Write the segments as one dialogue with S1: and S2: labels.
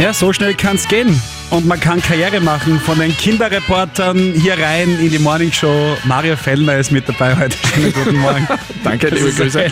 S1: Ja, so schnell kann's gehen. Und man kann Karriere machen von den Kinderreportern hier rein in die Morningshow. Mario Fellner ist mit dabei heute. Schönen guten Morgen.
S2: Danke,
S1: Das
S2: liebe Grüße.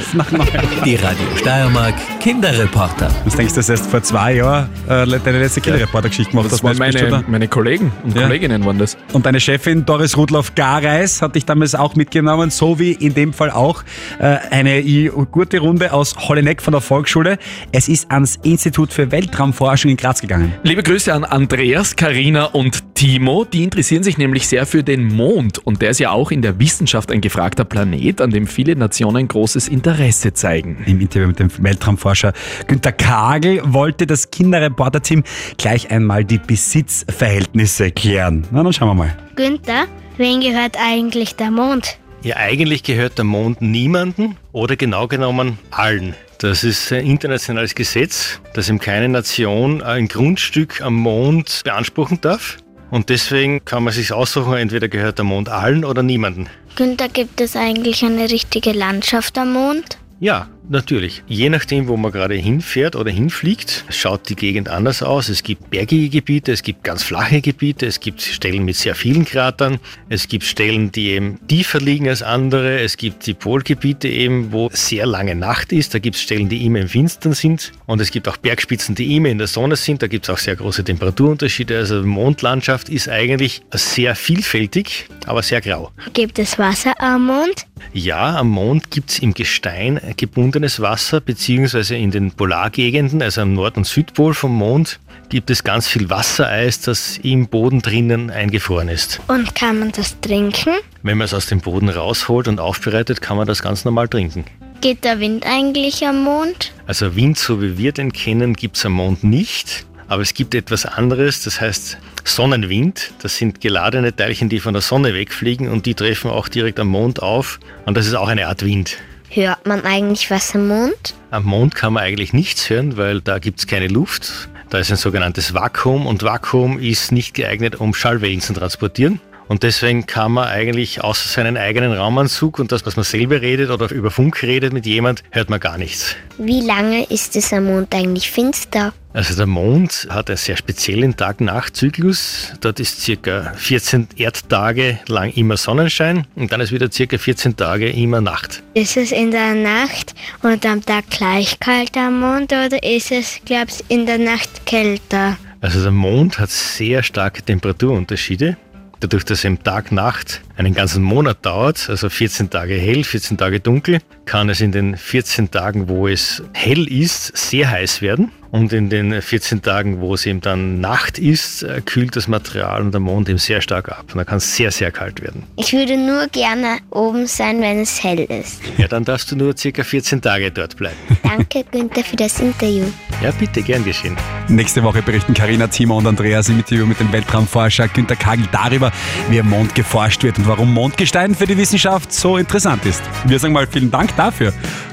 S3: Die Radio Steiermark Kinderreporter.
S1: Was denkst du, dass du erst vor zwei Jahren äh, deine letzte Kinderreporter-Geschichte gemacht
S2: Das
S1: hast?
S2: waren meine,
S1: da?
S2: meine Kollegen und
S1: Ja.
S2: Kolleginnen waren das.
S1: Und deine Chefin Doris Rudloff-Gareis hat dich damals auch mitgenommen, so wie in dem Fall auch äh, eine gute Runde aus Holleneck von der Volksschule. Es ist ans Institut für Weltraumforschung in Graz gegangen.
S2: Liebe Grüße an Andreas, Karina und Timo. Die interessieren sich nämlich sehr für den Mond. Und der ist ja auch in der Wissenschaft ein gefragter Planet, an dem viele Nationen großes Interesse zeigen.
S1: Im Interview mit dem Weltraumforscher Günter Kagel wollte das Kinderreporter-Team gleich einmal die Besitzverhältnisse klären. Na, dann schauen wir mal.
S4: Günther, wen gehört eigentlich der Mond?
S5: Ja, eigentlich gehört der Mond niemanden oder genau genommen allen. Das ist ein internationales Gesetz, das eben keine Nation ein Grundstück am Mond beanspruchen darf. Und deswegen kann man sich aussuchen, entweder gehört der Mond allen oder niemanden.
S4: Günther, gibt es eigentlich eine richtige Landschaft am Mond?
S5: Ja, natürlich. Je nachdem, wo man gerade hinfährt oder hinfliegt, schaut die Gegend anders aus. Es gibt bergige Gebiete, es gibt ganz flache Gebiete, es gibt Stellen mit sehr vielen Kratern, es gibt Stellen, die eben tiefer liegen als andere, es gibt die Polgebiete eben, wo sehr lange Nacht ist, da gibt es Stellen, die immer im Finstern sind und es gibt auch Bergspitzen, die immer in der Sonne sind, da gibt es auch sehr große Temperaturunterschiede. Also die Mondlandschaft ist eigentlich sehr vielfältig, aber sehr grau.
S4: Gibt es Wasser am Mond?
S5: Ja, am Mond gibt's im Gestein gebundenes Wasser, beziehungsweise in den Polargegenden, also am Nord- und Südpol vom Mond, gibt es ganz viel Wassereis, das im Boden drinnen eingefroren ist.
S4: Und kann man das trinken?
S5: Wenn man es aus dem Boden rausholt und aufbereitet, kann man das ganz normal trinken.
S4: Geht der Wind eigentlich am Mond?
S5: Also Wind, so wie wir den kennen, gibt's am Mond nicht. Aber es gibt etwas anderes, das heißt Sonnenwind. Das sind geladene Teilchen, die von der Sonne wegfliegen und die treffen auch direkt am Mond auf. Und das ist auch eine Art Wind.
S4: Hört man eigentlich was am Mond?
S5: Am Mond kann man eigentlich nichts hören, weil da gibt es keine Luft. Da ist ein sogenanntes Vakuum und Vakuum ist nicht geeignet, um Schallwellen zu transportieren. Und deswegen kann man eigentlich außer seinen eigenen Raumanzug und das, was man selber redet oder über Funk redet mit jemand, hört man gar nichts.
S4: Wie lange ist es am Mond eigentlich finster?
S5: Also der Mond hat einen sehr speziellen Tag-Nacht-Zyklus. Dort ist circa 14 Erdtage lang immer Sonnenschein und dann ist wieder circa 14 Tage immer Nacht.
S4: Ist es in der Nacht und am Tag gleich kalt am Mond oder ist es, glaubst in der Nacht kälter?
S5: Also der Mond hat sehr starke Temperaturunterschiede. Dadurch, dass er im Tag-Nacht einen ganzen Monat dauert, also 14 Tage hell, 14 Tage dunkel, kann es in den 14 Tagen, wo es hell ist, sehr heiß werden. Und in den 14 Tagen, wo es eben dann Nacht ist, äh, kühlt das Material und der Mond eben sehr stark ab. Und dann kann es sehr, sehr kalt werden.
S4: Ich würde nur gerne oben sein, wenn es hell ist.
S5: Ja, dann darfst du nur circa 14 Tage dort bleiben.
S4: Danke, Günther, für das Interview.
S5: Ja, bitte, gern geschehen.
S1: Nächste Woche berichten Karina, Timo und Andreas im Interview mit dem Weltraumforscher Günter Kagel darüber, wie am Mond geforscht wird und warum Mondgestein für die Wissenschaft so interessant ist. Wir sagen mal vielen Dank dafür.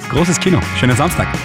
S1: Großes Kino. Schönen Samstag.